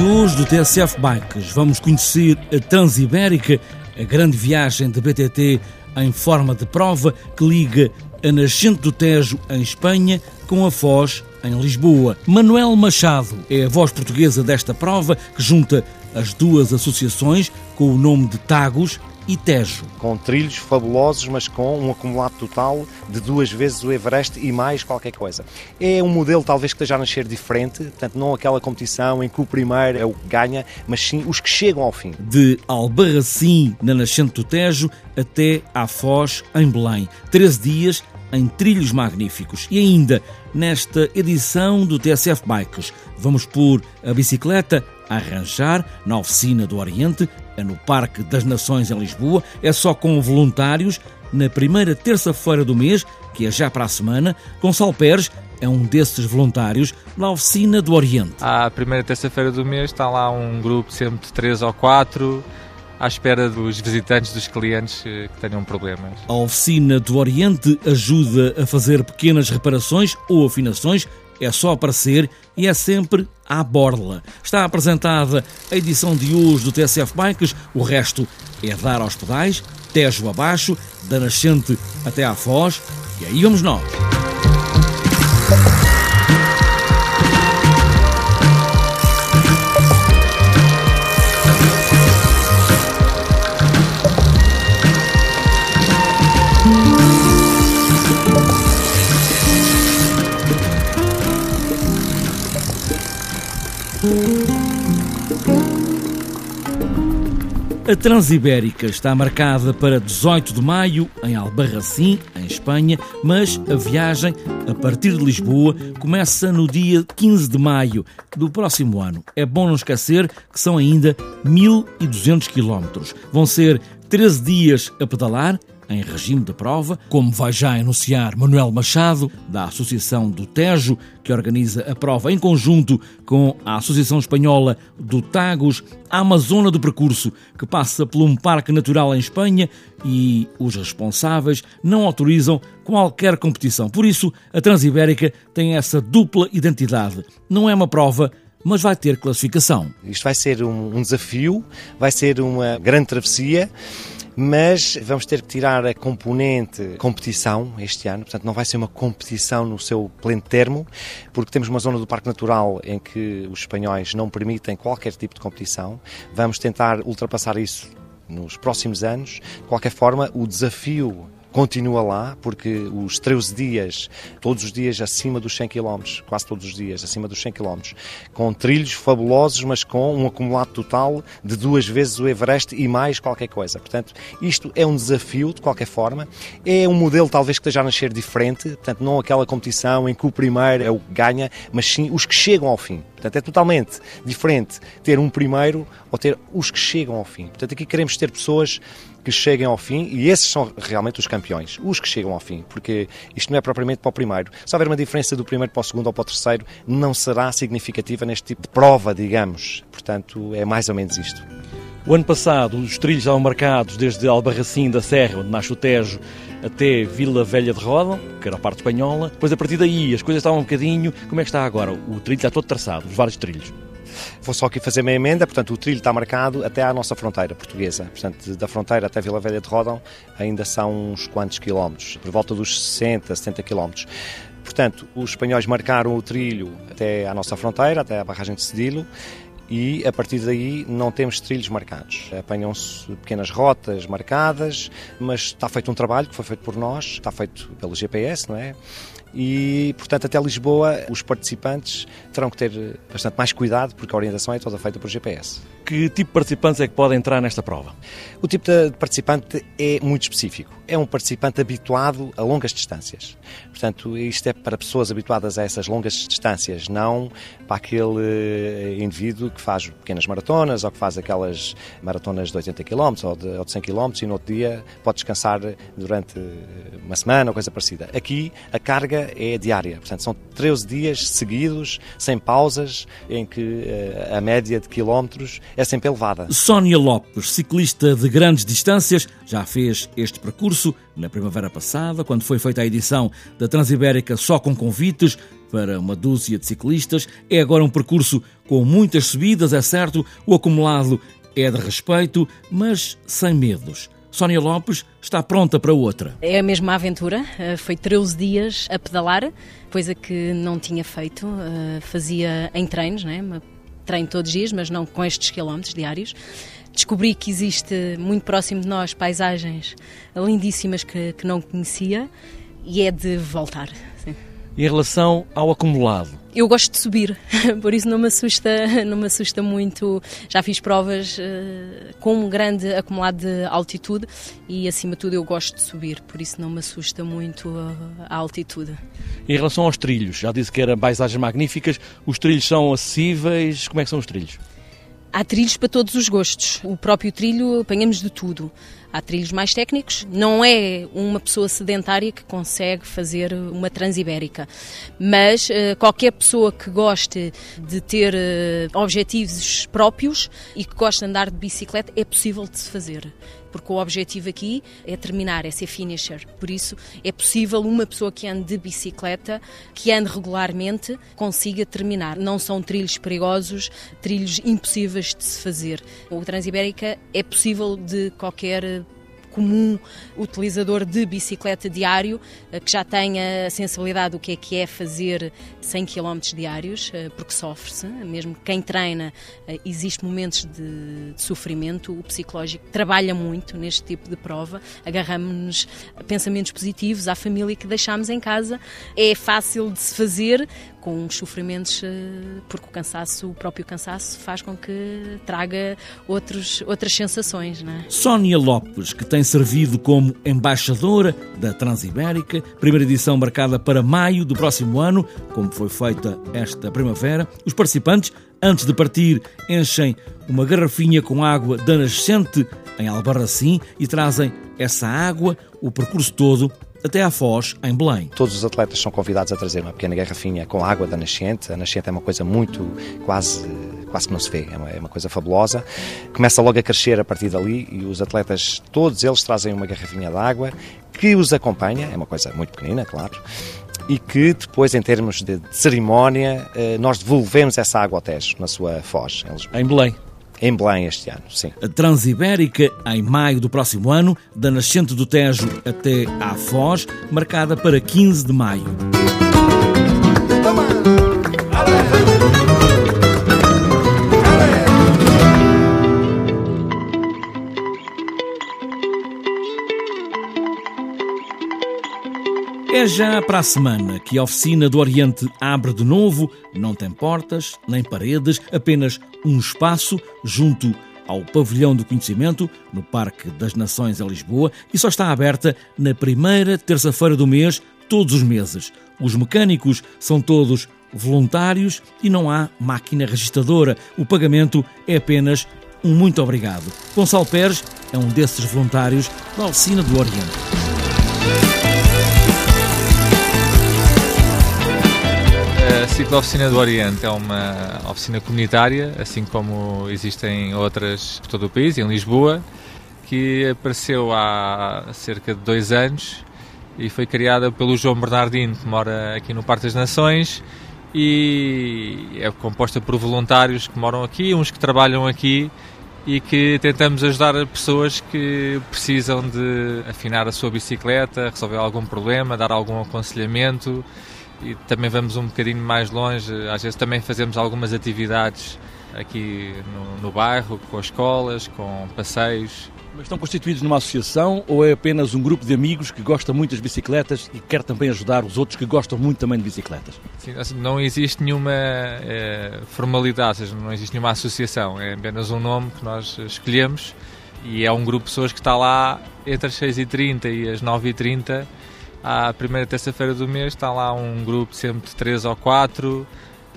hoje do TSF Bikes vamos conhecer a Transibérica, a grande viagem de BTT em forma de prova que liga a nascente do Tejo em Espanha com a Foz em Lisboa. Manuel Machado é a voz portuguesa desta prova que junta as duas associações com o nome de Tagos e Tejo. Com trilhos fabulosos, mas com um acumulado total de duas vezes o Everest e mais qualquer coisa. É um modelo talvez que esteja a nascer diferente, portanto não aquela competição em que o primeiro é o que ganha, mas sim os que chegam ao fim. De Albarracim, na nascente do Tejo, até à Foz, em Belém. 13 dias em trilhos magníficos. E ainda, nesta edição do TSF Bikes, vamos pôr a bicicleta a arranjar na oficina do Oriente, é no Parque das Nações em Lisboa, é só com voluntários, na primeira terça-feira do mês, que é já para a semana, Gonçalo Pérez é um desses voluntários na oficina do Oriente. À primeira terça-feira do mês está lá um grupo sempre de três ou quatro à espera dos visitantes, dos clientes eh, que tenham problemas. A oficina do Oriente ajuda a fazer pequenas reparações ou afinações, é só aparecer e é sempre à borla. Está apresentada a edição de hoje do TSF Bikes, o resto é dar aos pedais, Tejo abaixo, da nascente até à Foz, e aí vamos nós. A Transibérica está marcada para 18 de maio em Albarracim, em Espanha, mas a viagem a partir de Lisboa começa no dia 15 de maio do próximo ano. É bom não esquecer que são ainda 1200 quilómetros. Vão ser 13 dias a pedalar em regime de prova, como vai já anunciar Manuel Machado, da Associação do Tejo, que organiza a prova em conjunto com a Associação Espanhola do Tagos, a Amazona do Percurso, que passa por um parque natural em Espanha e os responsáveis não autorizam qualquer competição. Por isso, a Transibérica tem essa dupla identidade. Não é uma prova mas vai ter classificação. Isto vai ser um, um desafio, vai ser uma grande travessia mas vamos ter que tirar a componente competição este ano, portanto não vai ser uma competição no seu pleno termo, porque temos uma zona do Parque Natural em que os espanhóis não permitem qualquer tipo de competição. Vamos tentar ultrapassar isso nos próximos anos. De qualquer forma, o desafio continua lá, porque os 13 dias, todos os dias acima dos 100 km, quase todos os dias acima dos 100 km, com trilhos fabulosos, mas com um acumulado total de duas vezes o Everest e mais qualquer coisa. Portanto, isto é um desafio, de qualquer forma. É um modelo talvez que esteja a nascer diferente, portanto, não aquela competição em que o primeiro é o que ganha, mas sim os que chegam ao fim. Portanto, é totalmente diferente ter um primeiro ou ter os que chegam ao fim. Portanto, aqui queremos ter pessoas que cheguem ao fim e esses são realmente os campeões, os que chegam ao fim, porque isto não é propriamente para o primeiro. Se houver uma diferença do primeiro para o segundo ou para o terceiro, não será significativa neste tipo de prova, digamos. Portanto, é mais ou menos isto. O ano passado, os trilhos estavam marcados desde Albarracim da Serra, onde nasce o Tejo, até Vila Velha de Roda, que era a parte espanhola. Depois, a partir daí, as coisas estavam um bocadinho. Como é que está agora? O trilho está todo traçado, os vários trilhos. Vou só aqui fazer uma emenda, portanto, o trilho está marcado até à nossa fronteira portuguesa. Portanto, da fronteira até Vila Velha de Rodão ainda são uns quantos quilómetros, por volta dos 60, 70 quilómetros. Portanto, os espanhóis marcaram o trilho até à nossa fronteira, até à barragem de Cedilo, e a partir daí não temos trilhos marcados. Apanham-se pequenas rotas marcadas, mas está feito um trabalho que foi feito por nós, está feito pelo GPS, não é? e, portanto, até Lisboa os participantes terão que ter bastante mais cuidado porque a orientação é toda feita por GPS. Que tipo de participantes é que podem entrar nesta prova? O tipo de participante é muito específico. É um participante habituado a longas distâncias. Portanto, isto é para pessoas habituadas a essas longas distâncias, não para aquele eh, indivíduo que faz pequenas maratonas ou que faz aquelas maratonas de 80 km ou de, ou de 100 km e no outro dia pode descansar durante uma semana ou coisa parecida. Aqui a carga é diária. Portanto, são 13 dias seguidos, sem pausas, em que uh, a média de quilómetros é sempre elevada. Sónia Lopes, ciclista de grandes distâncias, já fez este percurso na primavera passada, quando foi feita a edição da Transibérica só com convites para uma dúzia de ciclistas. É agora um percurso com muitas subidas, é certo, o acumulado é de respeito, mas sem medos. Sónia Lopes está pronta para outra. É a mesma aventura, eh, foi 13 dias a pedalar, coisa que não tinha feito, eh, fazia em treinos, né? Treino todos os dias, mas não com estes quilómetros diários. Descobri que existe muito próximo de nós paisagens lindíssimas que, que não conhecia e é de voltar. Sim. Em relação ao acumulado, eu gosto de subir, por isso não me assusta, não me assusta muito. Já fiz provas uh, com um grande acumulado de altitude e acima de tudo eu gosto de subir, por isso não me assusta muito a, a altitude. Em relação aos trilhos, já disse que eram paisagens magníficas, os trilhos são acessíveis, como é que são os trilhos? Há trilhos para todos os gostos. O próprio trilho apanhamos de tudo. Há trilhos mais técnicos, não é uma pessoa sedentária que consegue fazer uma transibérica, mas uh, qualquer pessoa que goste de ter uh, objetivos próprios e que goste de andar de bicicleta é possível de se fazer porque o objetivo aqui é terminar, é ser finisher. Por isso, é possível uma pessoa que ande de bicicleta, que ande regularmente, consiga terminar. Não são trilhos perigosos, trilhos impossíveis de se fazer. O Transibérica é possível de qualquer comum utilizador de bicicleta diário, eh, que já tenha a sensibilidade do que é que é fazer 100 km diários, eh, porque sofre-se, mesmo quem treina, eh, existe momentos de, de, sofrimento, o psicológico trabalha muito neste tipo de prova, agarramos-nos a pensamentos positivos, à família que deixamos em casa, é fácil de se fazer, com uns sofrimentos, porque o cansaço, o próprio cansaço, faz com que traga outros, outras sensações. É? Sónia Lopes, que tem servido como embaixadora da Transibérica, primeira edição marcada para maio do próximo ano, como foi feita esta primavera. Os participantes, antes de partir, enchem uma garrafinha com água da nascente em Albarracim e trazem essa água, o percurso todo, até à Foz, em Belém. Todos os atletas são convidados a trazer uma pequena garrafinha com água da nascente. A nascente é uma coisa muito, quase quase que não se vê, é uma, é uma, coisa fabulosa. Começa logo a crescer a partir dali e os atletas, todos eles trazem uma garrafinha de água que os acompanha, é uma coisa muito pequenina, claro, e que depois, em termos de, cerimónia, eh, nós devolvemos essa água ao Tejo, na sua foz, em, em Belém. Em Belém este ano, sim. A Transibérica, em maio do próximo ano, da nascente do Tejo até à Foz, marcada para 15 de maio. É já para a semana que a oficina do Oriente abre de novo, não tem portas nem paredes, apenas um espaço junto ao Pavilhão do Conhecimento, no Parque das Nações em Lisboa, e só está aberta na primeira terça-feira do mês, todos os meses. Os mecânicos são todos voluntários e não há máquina registradora. O pagamento é apenas um muito obrigado. Gonçalo Pérez é um desses voluntários da Oficina do Oriente. Ciclo-Oficina do Oriente. É uma oficina comunitária, assim como existem outras por todo o país, em Lisboa, que apareceu há cerca de dois anos e foi criada pelo João Bernardino, que mora aqui no Parque das Nações, e é composta por voluntários que moram aqui, uns que trabalham aqui e que tentamos ajudar pessoas que precisam de afinar a sua bicicleta, resolver algum problema, dar algum aconselhamento e também vamos um bocadinho mais longe, às vezes também fazemos algumas atividades aqui no, no bairro, com escolas, com passeios. Mas estão constituídos numa associação ou é apenas um grupo de amigos que gosta muito das bicicletas e quer também ajudar os outros que gostam muito também de bicicletas? Sim, assim, não existe nenhuma é, formalidade, seja, não existe nenhuma associação, é apenas um nome que nós escolhemos e é um grupo de pessoas que está lá entre as 6h30 e as 9h30 à primeira terça-feira do mês está lá um grupo sempre de três ou quatro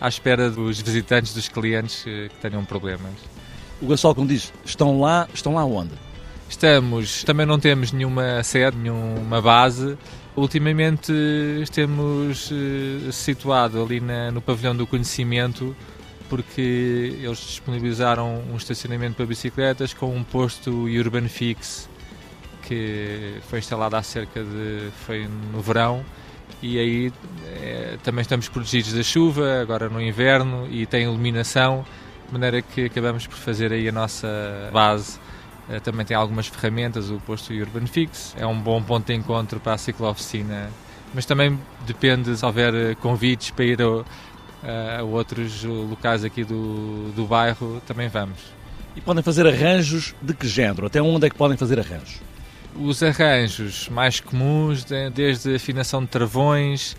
à espera dos visitantes, dos clientes eh, que tenham problemas. O Gonçalo, como diz, estão lá, estão lá onde? Estamos, também não temos nenhuma sede, nenhuma base, Ultimamente temos uh, situado ali na, no pavilhão do conhecimento porque eles disponibilizaram um estacionamento para bicicletas com um posto Urban Fix que foi instalado há cerca de foi no verão e aí é, também estamos protegidos da chuva agora no inverno e tem iluminação de maneira que acabamos por fazer aí a nossa base eh, também tem algumas ferramentas o posto Urban Fix é um bom ponto de encontro para a ciclo-oficina mas também depende se houver eh, convites para ir ao, a outros locais aqui do, do bairro, também vamos. E podem fazer arranjos de que género? Até onde é que podem fazer arranjos? Os arranjos mais comuns, desde afinação de travões,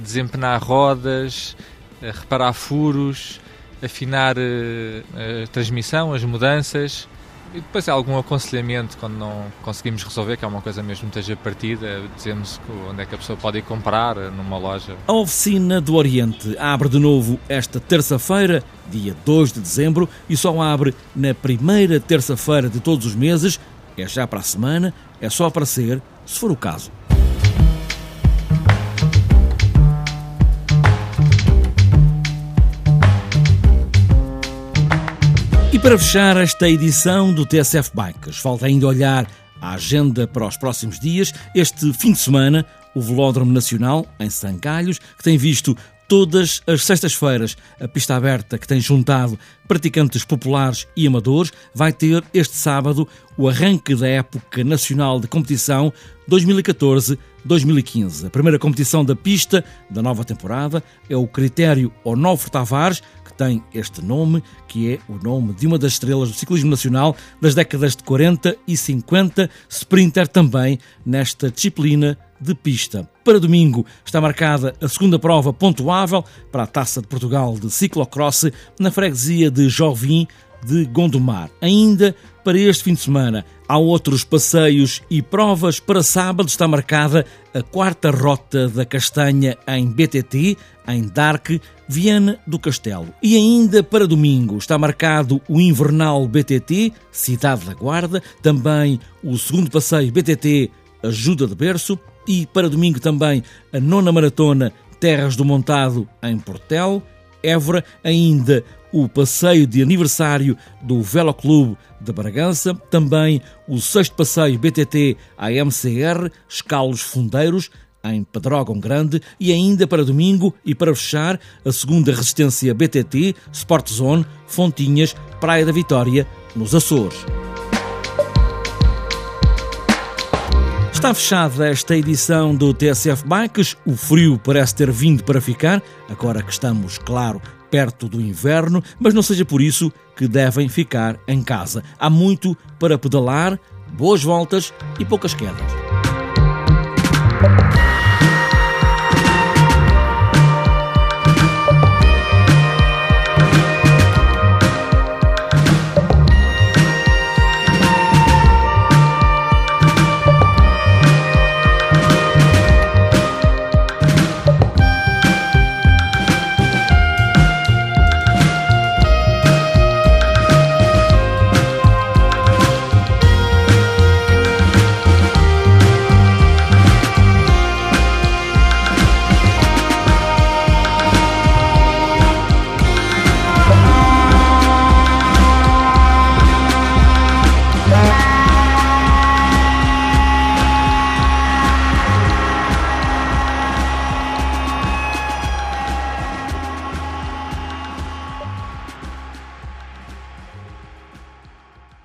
desempenar rodas, reparar furos, afinar eh, a transmissão, as mudanças, e depois algum aconselhamento quando não conseguimos resolver, que é uma coisa mesmo que esteja partida, dizemos onde é que a pessoa pode ir comprar, eh, numa loja. A oficina do Oriente abre de novo esta terça-feira, dia 2 de dezembro, e só abre na primeira terça-feira de todos os meses. É já para a semana, é só aparecer, se for o caso. E para fechar esta edição do TSF Bikes, falta ainda olhar a agenda para os próximos dias. Este fim de semana, o Velódromo Nacional, em Sancalhos, que tem visto todas as sextas-feiras a pista aberta que tem juntado praticantes populares e amadores, vai ter este sábado o arranque da época nacional de competição 2014-2015. A primeira competição da pista da nova temporada é o Critério Onofre Tavares, tem este nome, que é o nome de uma das estrelas do ciclismo nacional das décadas de 40 e 50, sprinter também nesta disciplina de pista. Para domingo está marcada a segunda prova pontuável para a Taça de Portugal de ciclocross na freguesia de Jovim de Gondomar. Ainda para este fim de semana há outros passeios e provas. Para sábado está marcada a quarta rota da Castanha em BTT, em Dark, Viana do Castelo. E ainda para domingo está marcado o Invernal BTT, Cidade da Guarda, também o segundo passeio BTT Ajuda de Berço e para domingo também a nona maratona Terras do Montado em Portel, Évora, ainda o passeio de aniversário do Velo Clube de Bragança, também o sexto passeio BTT à MCR, Escalos Fundeiros, em Pedrógão Grande, e ainda para domingo e para fechar, a segunda resistência BTT, Sport Zone, Fontinhas, Praia da Vitória, nos Açores. Está fechada esta edição do TSF Bikes. O frio parece ter vindo para ficar, agora que estamos, claro, perto do inverno, mas não seja por isso que devem ficar em casa. Há muito para pedalar, boas voltas e poucas quedas.